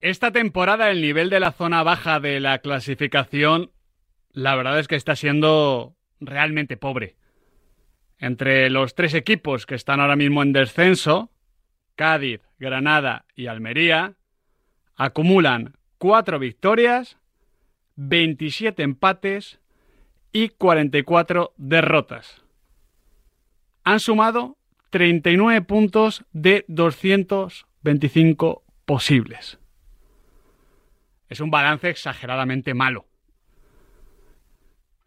Esta temporada el nivel de la zona baja de la clasificación, la verdad es que está siendo realmente pobre. Entre los tres equipos que están ahora mismo en descenso, Cádiz, Granada y Almería, acumulan cuatro victorias, 27 empates y 44 derrotas. Han sumado 39 puntos de 225 posibles. Es un balance exageradamente malo.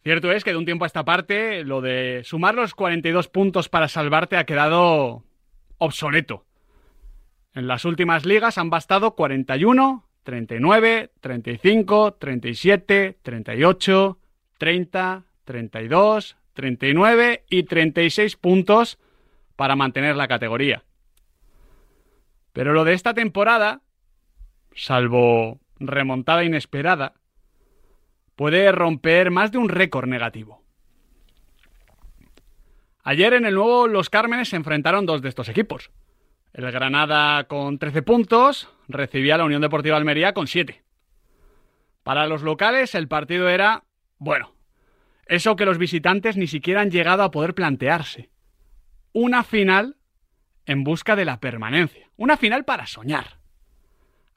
Cierto es que de un tiempo a esta parte lo de sumar los 42 puntos para salvarte ha quedado obsoleto. En las últimas ligas han bastado 41, 39, 35, 37, 38, 30, 32, 39 y 36 puntos para mantener la categoría. Pero lo de esta temporada, salvo remontada inesperada, puede romper más de un récord negativo. Ayer en el nuevo Los Cármenes se enfrentaron dos de estos equipos. El Granada con 13 puntos recibía a la Unión Deportiva Almería con 7. Para los locales el partido era, bueno, eso que los visitantes ni siquiera han llegado a poder plantearse. Una final en busca de la permanencia. Una final para soñar.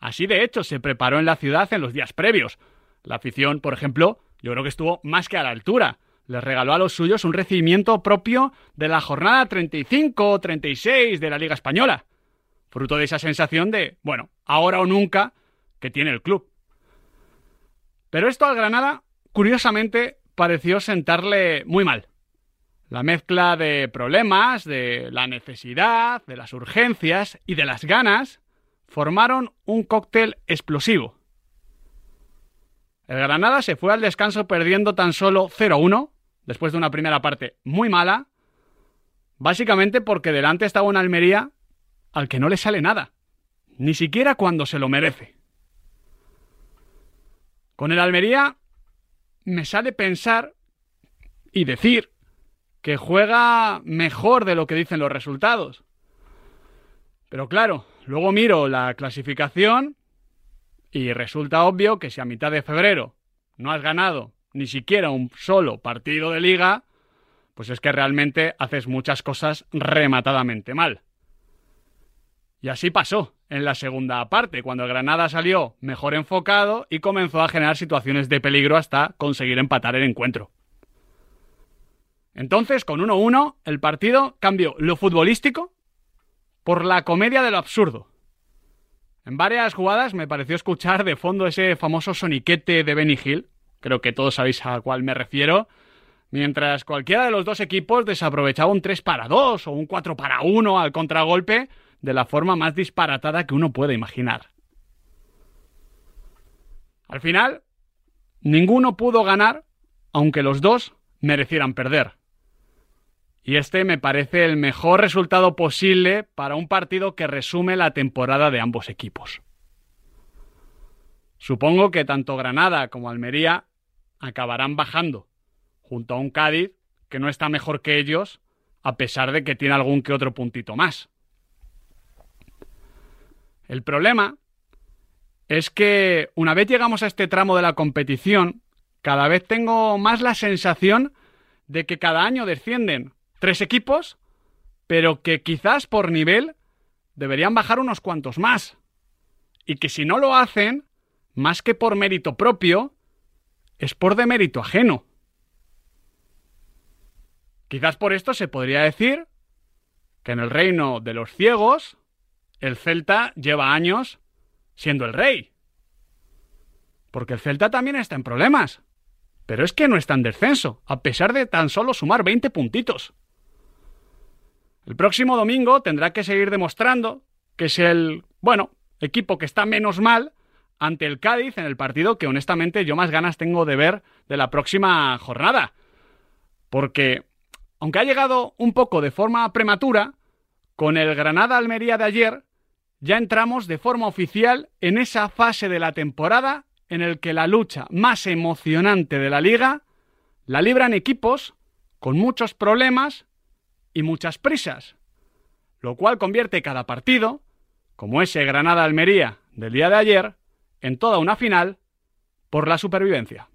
Así de hecho se preparó en la ciudad en los días previos. La afición, por ejemplo, yo creo que estuvo más que a la altura. Les regaló a los suyos un recibimiento propio de la jornada 35 o 36 de la Liga Española. Fruto de esa sensación de, bueno, ahora o nunca que tiene el club. Pero esto al Granada, curiosamente, pareció sentarle muy mal. La mezcla de problemas, de la necesidad, de las urgencias y de las ganas formaron un cóctel explosivo. El Granada se fue al descanso perdiendo tan solo 0-1, después de una primera parte muy mala, básicamente porque delante estaba una Almería al que no le sale nada, ni siquiera cuando se lo merece. Con el Almería me sale pensar y decir que juega mejor de lo que dicen los resultados. Pero claro, luego miro la clasificación y resulta obvio que si a mitad de febrero no has ganado ni siquiera un solo partido de liga, pues es que realmente haces muchas cosas rematadamente mal. Y así pasó en la segunda parte, cuando el Granada salió mejor enfocado y comenzó a generar situaciones de peligro hasta conseguir empatar el encuentro. Entonces, con 1-1, el partido cambió lo futbolístico por la comedia de lo absurdo. En varias jugadas me pareció escuchar de fondo ese famoso soniquete de Benny Hill, creo que todos sabéis a cuál me refiero, mientras cualquiera de los dos equipos desaprovechaba un 3 para 2 o un 4 para 1 al contragolpe de la forma más disparatada que uno puede imaginar. Al final, ninguno pudo ganar, aunque los dos merecieran perder. Y este me parece el mejor resultado posible para un partido que resume la temporada de ambos equipos. Supongo que tanto Granada como Almería acabarán bajando, junto a un Cádiz que no está mejor que ellos, a pesar de que tiene algún que otro puntito más. El problema es que una vez llegamos a este tramo de la competición, cada vez tengo más la sensación de que cada año descienden tres equipos, pero que quizás por nivel deberían bajar unos cuantos más. Y que si no lo hacen, más que por mérito propio, es por demérito ajeno. Quizás por esto se podría decir que en el reino de los ciegos, el Celta lleva años siendo el rey. Porque el Celta también está en problemas. Pero es que no está en descenso, a pesar de tan solo sumar 20 puntitos. El próximo domingo tendrá que seguir demostrando que es el, bueno, equipo que está menos mal ante el Cádiz en el partido que honestamente yo más ganas tengo de ver de la próxima jornada. Porque, aunque ha llegado un poco de forma prematura, con el Granada-Almería de ayer, ya entramos de forma oficial en esa fase de la temporada en el que la lucha más emocionante de la liga la libran equipos con muchos problemas y muchas prisas, lo cual convierte cada partido, como ese Granada-Almería del día de ayer, en toda una final por la supervivencia.